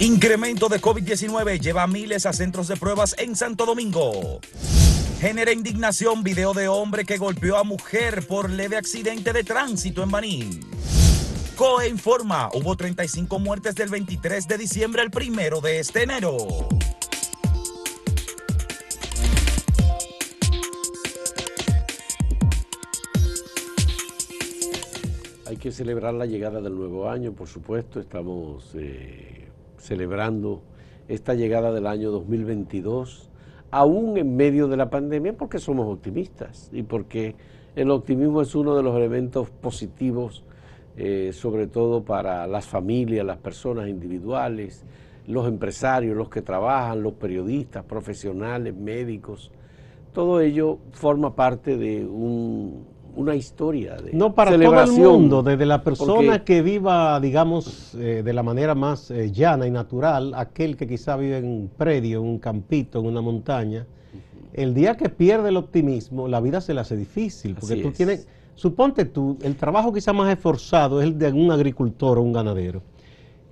Incremento de COVID-19 lleva a miles a centros de pruebas en Santo Domingo. Genera indignación video de hombre que golpeó a mujer por leve accidente de tránsito en Baní. COE informa, hubo 35 muertes del 23 de diciembre al primero de este enero. Hay que celebrar la llegada del nuevo año, por supuesto. Estamos eh, celebrando esta llegada del año 2022, aún en medio de la pandemia, porque somos optimistas y porque el optimismo es uno de los elementos positivos, eh, sobre todo para las familias, las personas individuales, los empresarios, los que trabajan, los periodistas, profesionales, médicos. Todo ello forma parte de un, una historia de No, para todo el mundo, desde la persona que viva, digamos, eh, de la manera más eh, llana y natural, aquel que quizá vive en un predio, en un campito, en una montaña, el día que pierde el optimismo, la vida se le hace difícil, porque tú tienes, suponte tú, el trabajo quizá más esforzado es el de un agricultor o un ganadero,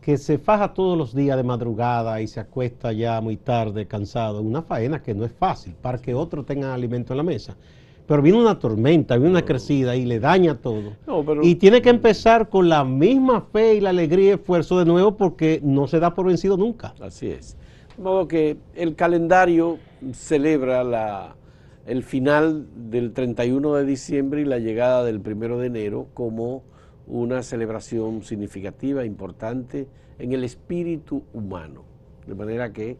que se faja todos los días de madrugada y se acuesta ya muy tarde, cansado, una faena que no es fácil, para que otro tenga alimento en la mesa pero viene una tormenta, viene una crecida y le daña todo. y tiene que empezar con la misma fe y la alegría y esfuerzo de nuevo porque no se da por vencido nunca. Así es. De modo que el calendario celebra la, el final del 31 de diciembre y la llegada del 1 de enero como una celebración significativa, importante en el espíritu humano. De manera que,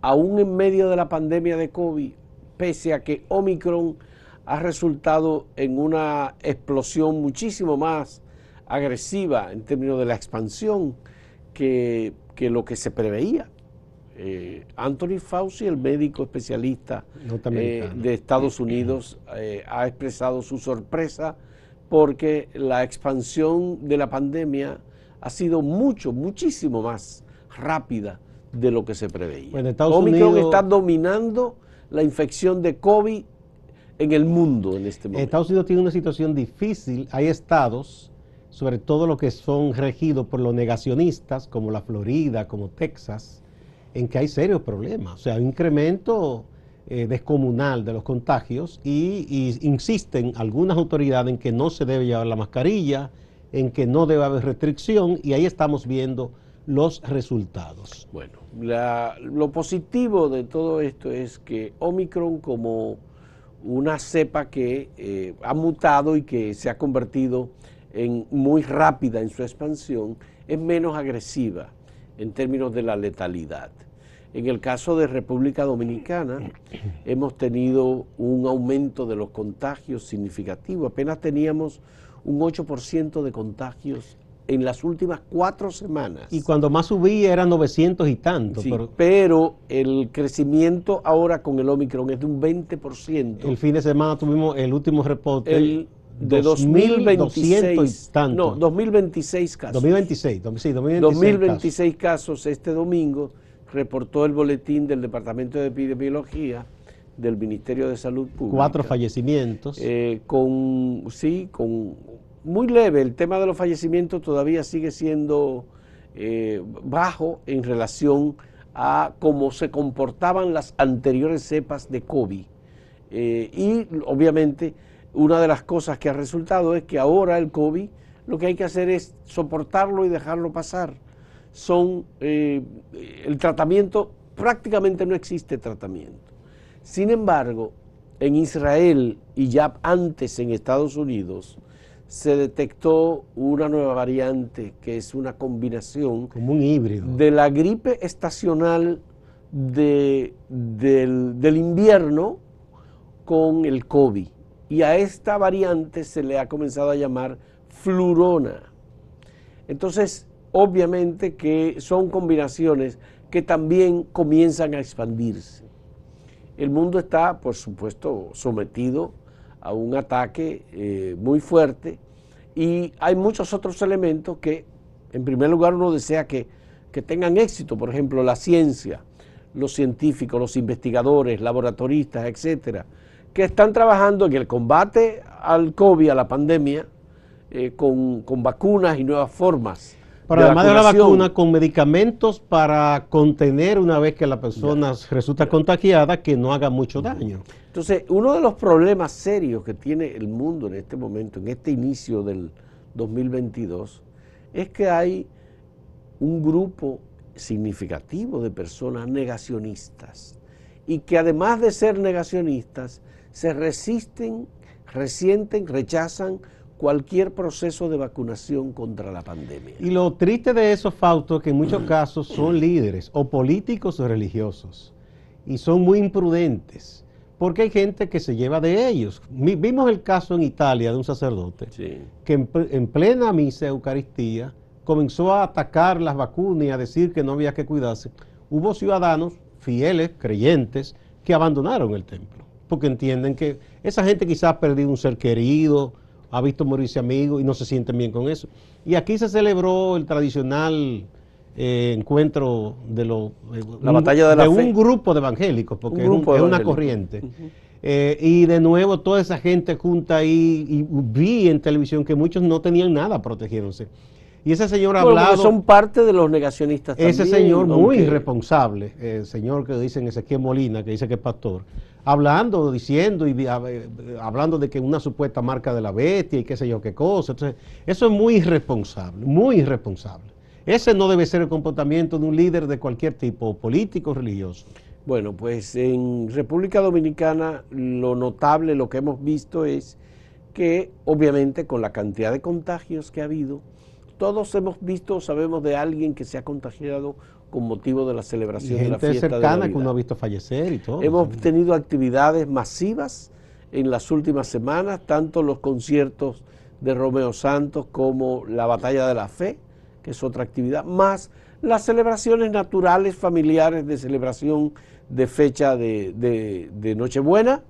aún en medio de la pandemia de COVID, pese a que Omicron ha resultado en una explosión muchísimo más agresiva en términos de la expansión que, lo que se preveía. Eh, Anthony Fauci, el médico especialista eh, de Estados Unidos, eh, ha expresado su sorpresa porque la expansión de la pandemia ha sido mucho, muchísimo más rápida de lo que se preveía. Omicron está dominando la infección de COVID en el mundo en este momento. Estados Unidos tiene una situación difícil. Hay estados, sobre todo los que son regidos por los negacionistas, como la Florida, como Texas, en que hay serios problemas. O sea, hay un incremento eh, descomunal de los contagios y, y, insisten algunas autoridades en que no se debe llevar la mascarilla, en que no debe haber restricción y ahí estamos viendo los resultados. Bueno, lo positivo de todo esto es que Omicron como una cepa que eh, ha mutado y que se ha convertido en muy rápida en su expansión, es menos agresiva en términos de la letalidad. En el caso de República Dominicana, hemos tenido un aumento de los contagios significativo. Apenas teníamos un 8% de contagios en las últimas cuatro semanas. Y cuando más subía eran 900 y tanto. pero... el crecimiento ahora con el Omicron es de un 20%. El fin de semana tuvimos el último reporte. El, de 2026 tanto. No, 2026 casos. 2026, sí, 2026, 2026 casos. Este domingo reportó el boletín del Departamento de Epidemiología del Ministerio de Salud Pública. Cuatro fallecimientos. Eh, con, sí, con muy leve. El tema de los fallecimientos todavía sigue siendo eh, bajo en relación a cómo se comportaban las anteriores cepas de COVID. Eh, y obviamente una de las cosas que ha resultado es que ahora el COVID lo que hay que hacer es soportarlo y dejarlo pasar. Son eh, el tratamiento, prácticamente no existe tratamiento. Sin embargo, en Israel y ya antes en Estados Unidos, se detectó una nueva variante que es una combinación como un híbrido de la gripe estacional del, del, invierno con el COVID. Y a esta variante se le ha comenzado a llamar flurona. Entonces, obviamente que son combinaciones que también comienzan a expandirse. El mundo está, por supuesto, sometido a un ataque eh, muy fuerte. Y hay muchos otros elementos que, en primer lugar, uno desea que, que tengan éxito, por ejemplo, la ciencia, los científicos, los investigadores, laboratoristas, etcétera, que están trabajando en el combate al COVID, a la pandemia, eh, con, con, vacunas y nuevas formas Pero además de la vacuna, con medicamentos para contener una vez que la persona resulta contagiada, que no haga mucho daño. Entonces, uno de los problemas serios que tiene el mundo en este momento, en este inicio del 2022, es que hay un grupo significativo de personas negacionistas y que además de ser negacionistas, se resisten, resienten, rechazan cualquier proceso de vacunación contra la pandemia. Y lo triste de eso, Fausto, es que en muchos casos son líderes o políticos o religiosos y son muy imprudentes porque hay gente que se lleva de ellos. Vimos el caso en Italia de un sacerdote que en, plena misa Eucaristía comenzó a atacar las vacunas y a decir que no había que cuidarse. Hubo ciudadanos fieles, creyentes, que abandonaron el templo, porque entienden que esa gente quizás ha perdido un ser querido, ha visto morirse amigo y no se sienten bien con eso. Y aquí se celebró el tradicional eh, encuentro de lo, eh, la batalla de, un grupo de evangélicos, porque es, una corriente. Eh, y de nuevo toda esa gente junta ahí, y vi en televisión que muchos no tenían nada protegiéndose. Y ese señor ha hablado... son parte de de los negacionistas también. Ese señor muy irresponsable, el señor que dicen Ezequiel Molina, que dice que es pastor, hablando, diciendo y hablando de que una supuesta marca de la bestia y qué sé yo qué cosa. Entonces, eso es muy irresponsable, muy irresponsable. Ese no debe ser el comportamiento de un líder de cualquier tipo, político o religioso. Bueno, pues en República Dominicana lo notable, lo que hemos visto es que obviamente con la cantidad de contagios que ha habido, todos hemos visto, sabemos de alguien que se ha contagiado con motivo de la celebración de la fiesta cercana que uno ha visto fallecer y todo. Hemos tenido actividades masivas en las últimas semanas, tanto los conciertos de Romeo Santos como la Batalla de la Fe, que es otra actividad, más las celebraciones naturales familiares de celebración de fecha de, de Nochebuena,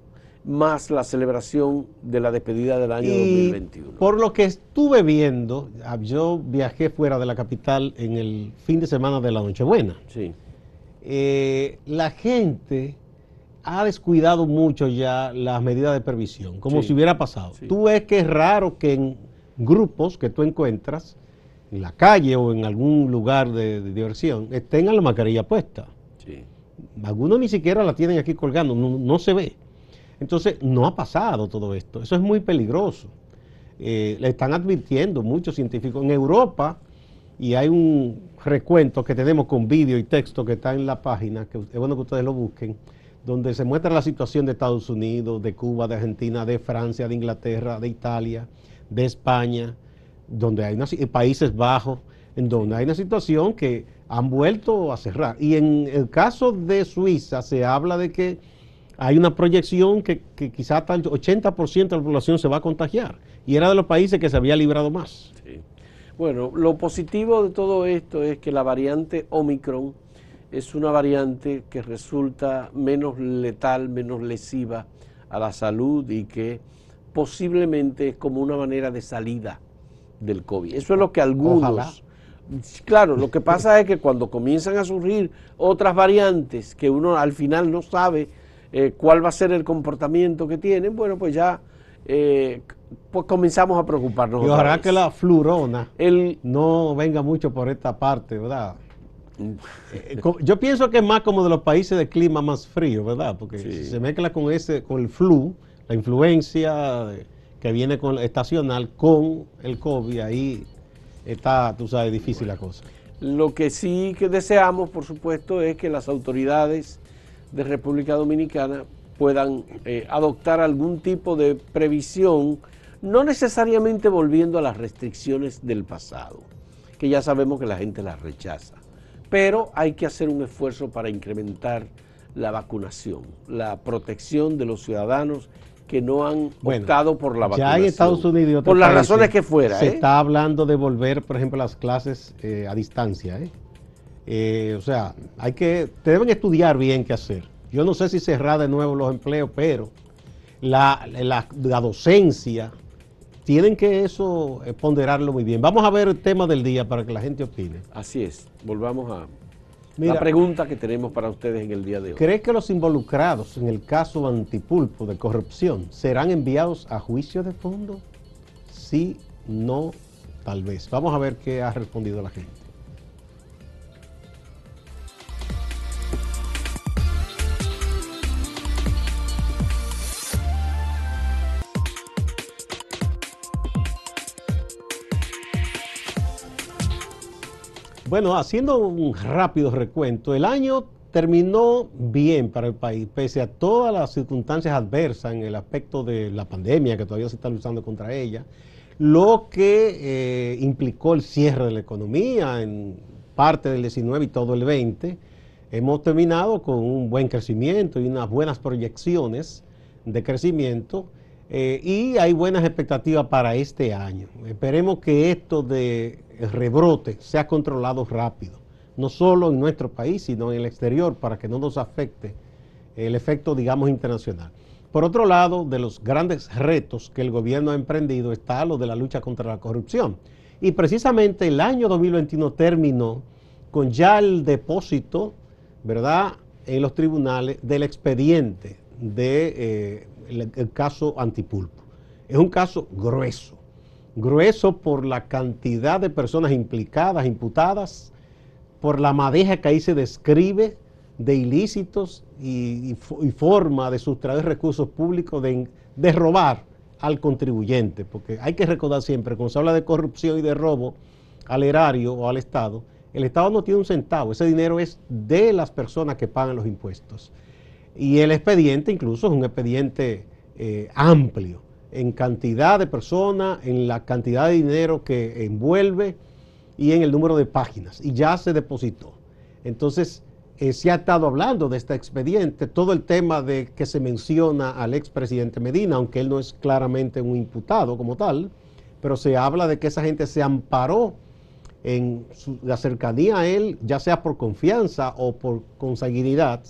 más la celebración de la despedida del año 2021. Por lo que estuve viendo, ah, yo viajé fuera de la capital en el fin de semana de la Nochebuena. Sí. Eh, la gente ha descuidado mucho ya las medidas de previsión, como si hubiera pasado. Tú ves que es raro que en grupos que tú encuentras, en la calle o en algún lugar de, diversión, tengan la mascarilla puesta. Sí. Algunos ni siquiera la tienen aquí colgando, no se ve. Entonces, no ha pasado todo esto. Eso es muy peligroso. Eh, le están advirtiendo muchos científicos. En Europa, y hay un recuento que tenemos con vídeo y texto que está en la página, que es bueno que ustedes lo busquen, donde se muestra la situación de Estados Unidos, de Cuba, de Argentina, de Francia, de Inglaterra, de Italia, de España, donde hay Países Bajos, en donde hay una situación que han vuelto a cerrar. Y en el caso de Suiza se habla de que hay una proyección que, que quizá hasta el 80% de la población se va a contagiar. Y era de los países que se había librado más. Bueno, lo positivo de todo esto es que la variante Omicron es una variante que resulta menos letal, menos lesiva a la salud y que posiblemente es como una manera de salida del COVID. Eso es lo que algunos... Claro, lo que pasa es que cuando comienzan a surgir otras variantes que uno al final no sabe eh, cuál va a ser el comportamiento que tienen, bueno, pues ya eh, pues comenzamos a preocuparnos. Y ojalá que la flurona no venga mucho por esta parte, ¿verdad? Eh, yo pienso que es más como de los países de clima más frío, ¿verdad? Porque si se mezcla con ese, con el flu, la influencia que viene con estacional con el COVID, ahí está, tú sabes, difícil la cosa. Lo que sí que deseamos, por supuesto, es que las autoridades de República Dominicana puedan eh, adoptar algún tipo de previsión, no necesariamente volviendo a las restricciones del pasado, que ya sabemos que la gente las rechaza, pero hay que hacer un esfuerzo para incrementar la vacunación, la protección de los ciudadanos que no han optado por la vacunación. Ya en Estados Unidos por las razones que fuera. Se ¿eh? está hablando de volver, por ejemplo, las clases eh, a distancia. ¿eh? Eh, o sea, hay que, deben estudiar bien qué hacer. Yo no sé si cerrar de nuevo los empleos, pero la, docencia, tienen que eso ponderarlo muy bien. Vamos a ver el tema del día para que la gente opine. Así es, volvamos a la pregunta que tenemos para ustedes en el día de hoy. ¿Cree que los involucrados en el caso antipulpo de corrupción serán enviados a juicio de fondo? Sí, no tal vez. Vamos a ver qué ha respondido la gente. Bueno, haciendo un rápido recuento, el año terminó bien para el país, pese a todas las circunstancias adversas en el aspecto de la pandemia, que todavía se está luchando contra ella, lo que eh, implicó el cierre de la economía en parte del 19 y todo el 20. Hemos terminado con un buen crecimiento y unas buenas proyecciones de crecimiento eh, y hay buenas expectativas para este año. Esperemos que esto de rebrote sea controlado rápido, no solo en nuestro país, sino en el exterior, para que no nos afecte el efecto, digamos, internacional. Por otro lado, de los grandes retos que el gobierno ha emprendido está lo de la lucha contra la corrupción. Y precisamente el año 2021 terminó con ya el depósito, ¿verdad?, en los tribunales del expediente del de, eh, caso Antipulpo. Es un caso grueso, grueso por la cantidad de personas implicadas, imputadas, por la madeja que ahí se describe de ilícitos y, forma de sustraer recursos públicos, de, robar al contribuyente, porque hay que recordar siempre, cuando se habla de corrupción y de robo al erario o al Estado, el Estado no tiene un centavo, ese dinero es de las personas que pagan los impuestos. Y el expediente incluso es un expediente eh, amplio en cantidad de personas, en la cantidad de dinero que envuelve y en el número de páginas. Y ya se depositó. Entonces, eh, se ha estado hablando de este expediente, todo el tema de que se menciona al expresidente Medina, aunque él no es claramente un imputado como tal, pero se habla de que esa gente se amparó en la cercanía a él, ya sea por confianza o por consanguinidad,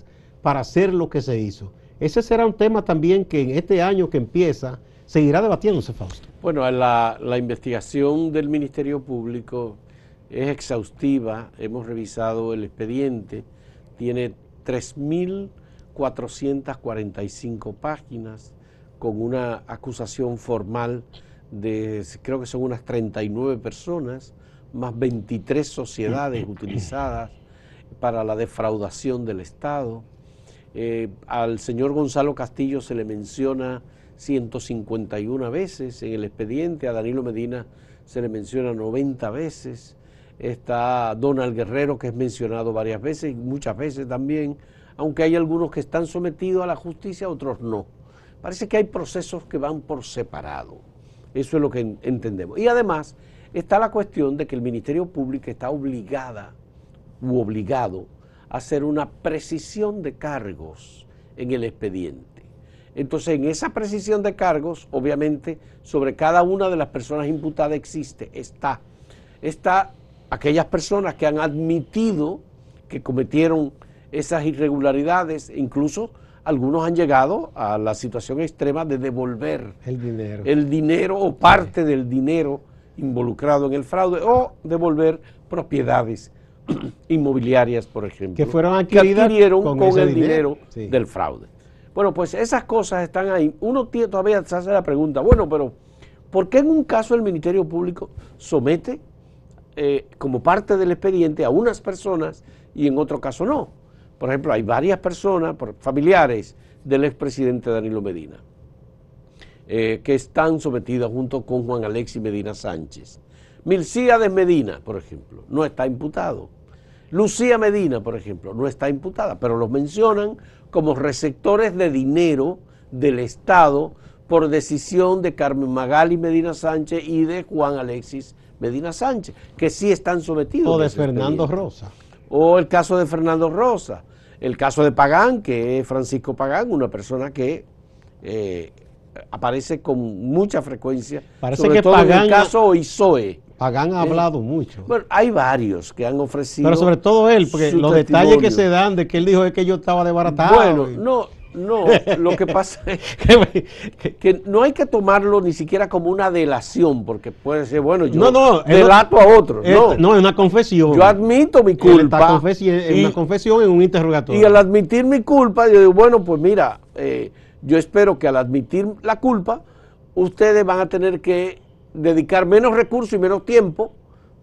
para hacer lo que se hizo. Ese será un tema también que en este año que empieza seguirá debatiéndose, Fausto. Bueno, la, la investigación del Ministerio Público es exhaustiva, hemos revisado el expediente, tiene 3.445 páginas con una acusación formal de, creo que son unas 39 personas, más 23 sociedades utilizadas para la defraudación del Estado. Eh, al señor Gonzalo Castillo se le menciona 151 veces en el expediente, a Danilo Medina se le menciona 90 veces, está Donald Guerrero que es mencionado varias veces, muchas veces también, aunque hay algunos que están sometidos a la justicia, otros no. Parece que hay procesos que van por separado, eso es lo que entendemos. Y además está la cuestión de que el Ministerio Público está obligada u obligado a hacer una precisión de cargos en el expediente. Entonces, en esa precisión de cargos, obviamente, sobre cada una de las personas imputadas existe, está, está aquellas personas que han admitido que cometieron esas irregularidades, incluso algunos han llegado a la situación extrema de devolver el dinero, el dinero o parte del dinero involucrado en el fraude o devolver propiedades inmobiliarias, por ejemplo, que fueron adquirieron con, el dinero, del fraude. Bueno, pues esas cosas están ahí. Uno todavía se hace la pregunta, bueno, pero ¿por qué en un caso el Ministerio Público somete eh, como parte del expediente a unas personas y en otro caso no? Por ejemplo, hay varias personas, familiares del expresidente Danilo Medina, eh, que están sometidas junto con Juan Alexis Medina Sánchez. Milcíades Medina, por ejemplo, no está imputado. Lucía Medina, por ejemplo, no está imputada, pero los mencionan como receptores de dinero del Estado por decisión de Carmen Magali Medina Sánchez y de Juan Alexis Medina Sánchez, que sí están sometidos. O de Fernando Rosa. O el caso de Fernando Rosa. El caso de Pagán, que es Francisco Pagán, una persona que eh, aparece con mucha frecuencia. Parece sobre que todo Pagán, en el caso ISOE. Pagán ha hablado mucho. Bueno, hay varios que han ofrecido. Pero sobre todo él, porque los detalles que se dan de que él dijo es que yo estaba desbaratado. Bueno, no, no, lo que pasa es que, no hay que tomarlo ni siquiera como una delación, porque puede ser, bueno, yo no, no, delato a otro. No, no, es una confesión. Yo admito mi culpa. Es una confesión en un interrogatorio. Y al admitir mi culpa, yo digo, bueno, pues mira, eh, yo espero que al admitir la culpa, ustedes van a tener que dedicar menos recursos y menos tiempo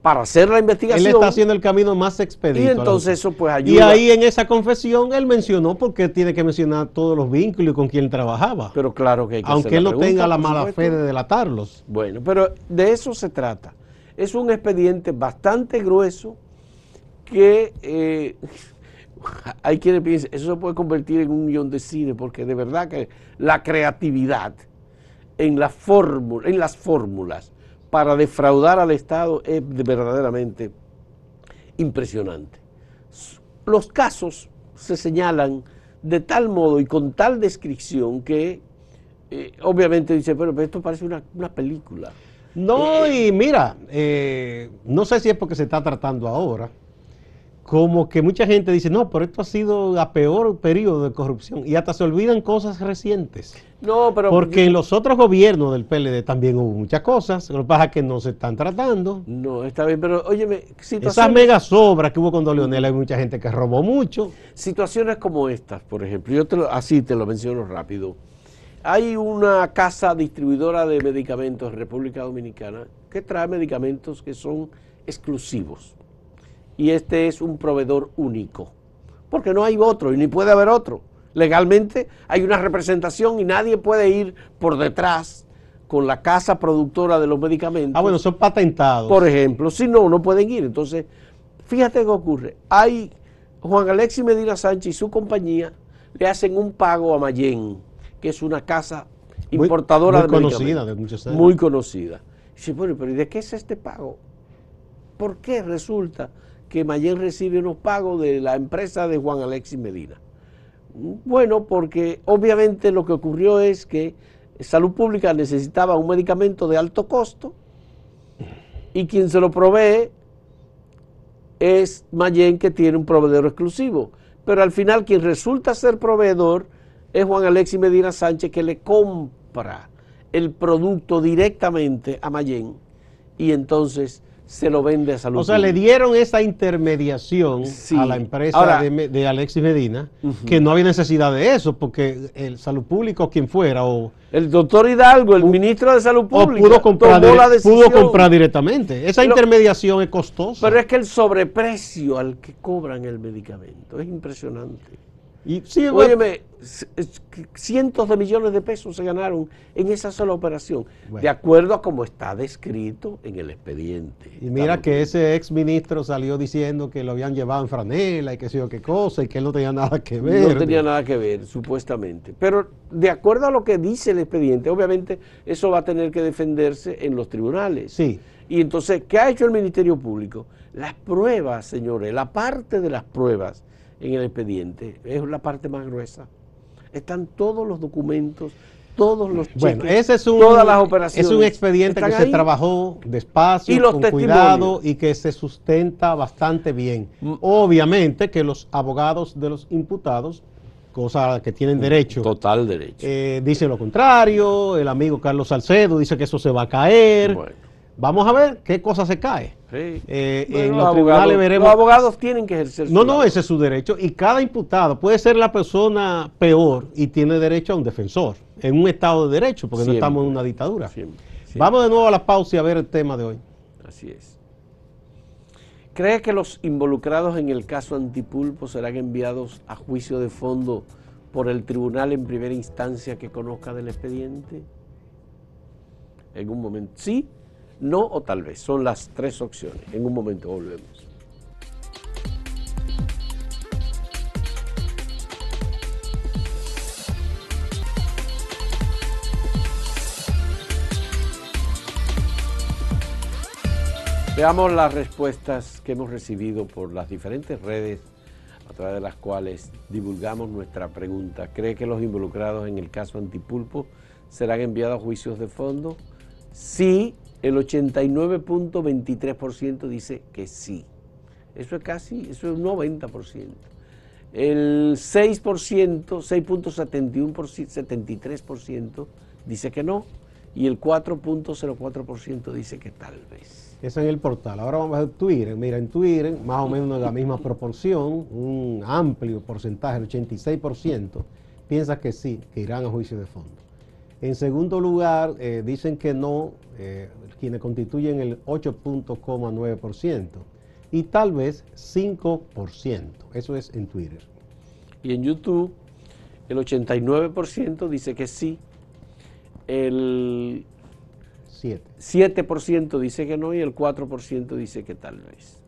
para hacer la investigación. Él está haciendo el camino más expedito. Y entonces eso pues ayuda. Y ahí en esa confesión él mencionó porque tiene que mencionar todos los vínculos con quien trabajaba. Pero claro que hay que Aunque él no tenga la mala fe de delatarlos. Bueno, pero de eso se trata. Es un expediente bastante grueso que eh, hay quienes piensan, eso se puede convertir en un guion de cine, porque de verdad que la creatividad en, la fórmula, en las fórmulas para defraudar al Estado es verdaderamente impresionante. Los casos se señalan de tal modo y con tal descripción que eh, obviamente dice, pero, esto parece una, película. No, eh, y mira, eh, no sé si es porque se está tratando ahora, como que mucha gente dice, no, pero esto ha sido a peor periodo de corrupción y hasta se olvidan cosas recientes. No, pero... Porque en los otros gobiernos del PLD también hubo muchas cosas, lo que pasa es que no se están tratando. No, está bien, pero óyeme, Esas megas obras que hubo con Don Leonel, hay mucha gente que robó mucho. Situaciones como estas, por ejemplo, yo te así te lo menciono rápido. Hay una casa distribuidora de medicamentos en República Dominicana que trae medicamentos que son exclusivos y este es un proveedor único, porque no hay otro y ni puede haber otro. Legalmente hay una representación y nadie puede ir por detrás con la casa productora de los medicamentos. Ah, bueno, son patentados. Por ejemplo, si no, no pueden ir. Entonces, fíjate qué ocurre. Hay Juan Alexis Medina Sánchez y su compañía le hacen un pago a Mayen, que es una casa importadora muy, muy conocida de muchos años. Muy conocida. dice, bueno, pero ¿y de qué es este pago? ¿Por qué resulta que Mayen recibe unos pagos de la empresa de Juan Alexis Medina. Bueno, porque obviamente lo que ocurrió es que Salud Pública necesitaba un medicamento de alto costo y quien se lo provee es Mayen que tiene un proveedor exclusivo. Pero al final quien resulta ser proveedor es Juan Alexis Medina Sánchez que le compra el producto directamente a Mayen y entonces se lo vende a Salud O sea, le dieron esa intermediación a la empresa de, Alexis Medina, que no había necesidad de eso, porque el Salud Público, quien fuera, o... El doctor Hidalgo, el ministro de Salud Pública, pudo comprar, pudo comprar directamente. Esa intermediación es costosa. Pero es que el sobreprecio al que cobran el medicamento es impresionante. Y, sí, cientos de millones de pesos se ganaron en esa sola operación, de acuerdo a como está descrito en el expediente. Y mira que ese ex ministro salió diciendo que lo habían llevado en franela y que sé yo qué cosa y que él no tenía nada que ver. No tenía nada que ver, supuestamente. Pero de acuerdo a lo que dice el expediente, obviamente eso va a tener que defenderse en los tribunales. Sí. Y entonces, ¿qué ha hecho el Ministerio Público? Las pruebas, señores, la parte de las pruebas en el expediente. Es la parte más gruesa. Están todos los documentos, todos los cheques, bueno, ese es un, todas las operaciones. Es un expediente que se trabajó despacio, con cuidado y que se sustenta bastante bien. Mm. Obviamente que los abogados de los imputados cosa que tienen derecho. Total derecho. Eh, dicen lo contrario, el amigo Carlos Salcedo dice que eso se va a caer. Bueno. Vamos a ver qué cosa se cae. Eh, en los, tribunales veremos. Los abogados tienen que ejercer. No, no, ese es su derecho. Y cada imputado puede ser la persona peor y tiene derecho a un defensor en un Estado de Derecho, porque no estamos en una dictadura. Vamos de nuevo a la pausa y a ver el tema de hoy. Así es. ¿Cree que los involucrados en el caso Antipulpo serán enviados a juicio de fondo por el tribunal en primera instancia que conozca del expediente? En un momento. Sí, no o tal vez. Son las tres opciones. En un momento volvemos. Veamos las respuestas que hemos recibido por las diferentes redes a través de las cuales divulgamos nuestra pregunta. ¿Cree que los involucrados en el caso Antipulpo serán enviados a juicios de fondo? Sí, el 89.23% dice que sí. Eso es casi, eso es un 90%. El 6%, 6.73% dice que no y el 4.04% dice que tal vez. Eso en el portal. Ahora vamos a Twitter. Mira, en Twitter, más o menos la misma proporción, un amplio porcentaje, el 86%, piensa que sí, que irán a juicio de fondo. En segundo lugar, eh, dicen que no, eh, quienes constituyen el 8.9% y tal vez 5%. Eso es en Twitter. Y en YouTube, el 89% dice que sí, el 7%. dice que no y el 4% dice que tal vez.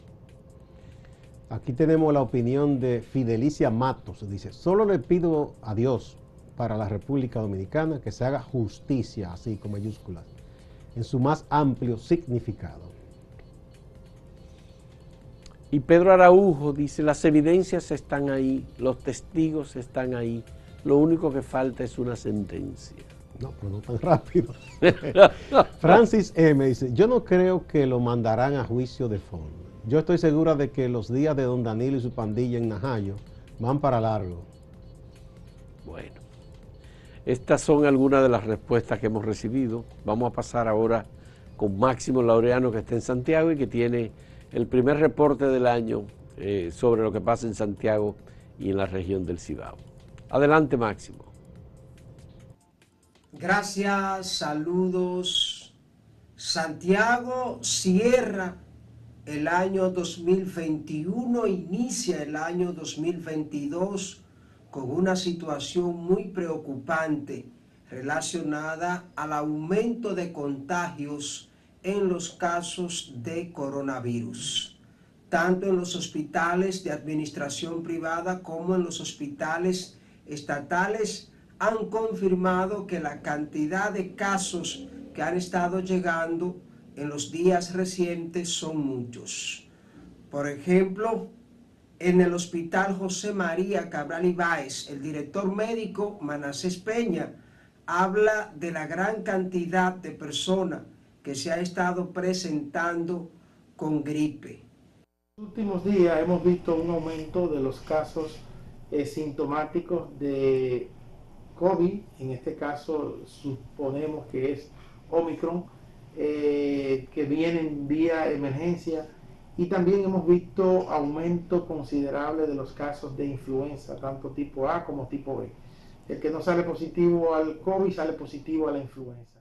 Aquí tenemos la opinión de Fidelicia Matos. Dice, solo le pido a Dios para la República Dominicana que se haga justicia, así con mayúsculas, en su más amplio significado. Y Pedro Araujo dice, las evidencias están ahí, los testigos están ahí, lo único que falta es una sentencia. No, pero no tan rápido. Francis M. dice, yo no creo que lo mandarán a juicio de fondo. Yo estoy segura de que los días de don Danilo y su pandilla en Najayo van para largo. Bueno, estas son algunas de las respuestas que hemos recibido. Vamos a pasar ahora con Máximo Laureano que está en Santiago y que tiene el primer reporte del año eh, sobre lo que pasa en Santiago y en la región del Cibao. Adelante Máximo. Gracias, saludos. Santiago cierra el año 2021, inicia el año 2022 con una situación muy preocupante relacionada al aumento de contagios en los casos de coronavirus, tanto en los hospitales de administración privada como en los hospitales estatales han confirmado que la cantidad de casos que han estado llegando en los días recientes son muchos. Por ejemplo, en el Hospital José María Cabral Ibáez, el director médico Manasés Peña habla de la gran cantidad de personas que se ha estado presentando con gripe. En los últimos días hemos visto un aumento de los casos eh, sintomáticos de COVID, en este caso suponemos que es Omicron, eh, que vienen vía emergencia y también hemos visto aumento considerable de los casos de influenza, tanto tipo A como tipo B. El que no sale positivo al COVID sale positivo a la influenza.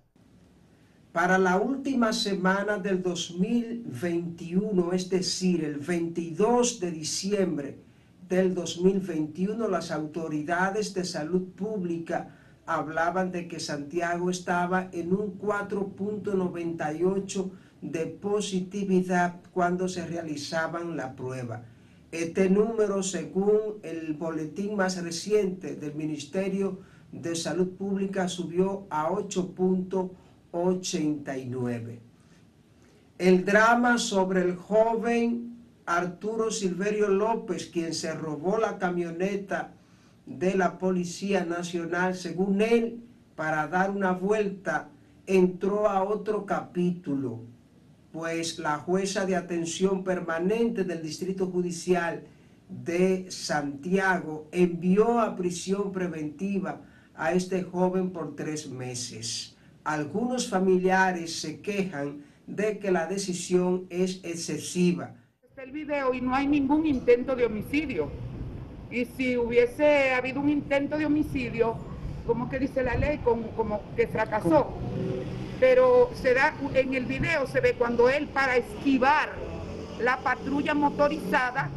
Para la última semana del 2021, es decir, el 22 de diciembre, del 2021, las autoridades de salud pública hablaban de que Santiago estaba en un 4.98 de positividad cuando se realizaban la prueba. Este número, según el boletín más reciente del Ministerio de Salud Pública, subió a 8.89. El drama sobre el joven Arturo Silverio López, quien se robó la camioneta de la Policía Nacional, según él, para dar una vuelta, entró a otro capítulo, pues la jueza de atención permanente del Distrito Judicial de Santiago envió a prisión preventiva a este joven por tres meses. Algunos familiares se quejan de que la decisión es excesiva el video y no hay ningún intento de homicidio. Y si hubiese habido un intento de homicidio, como que dice la ley, como, como que fracasó. Pero se da, en el video se ve cuando él para esquivar la patrulla motorizada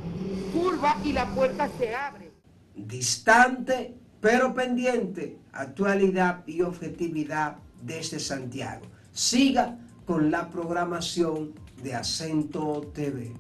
curva y la puerta se abre. Distante pero pendiente, actualidad y objetividad desde Santiago. Siga con la programación de Acento TV.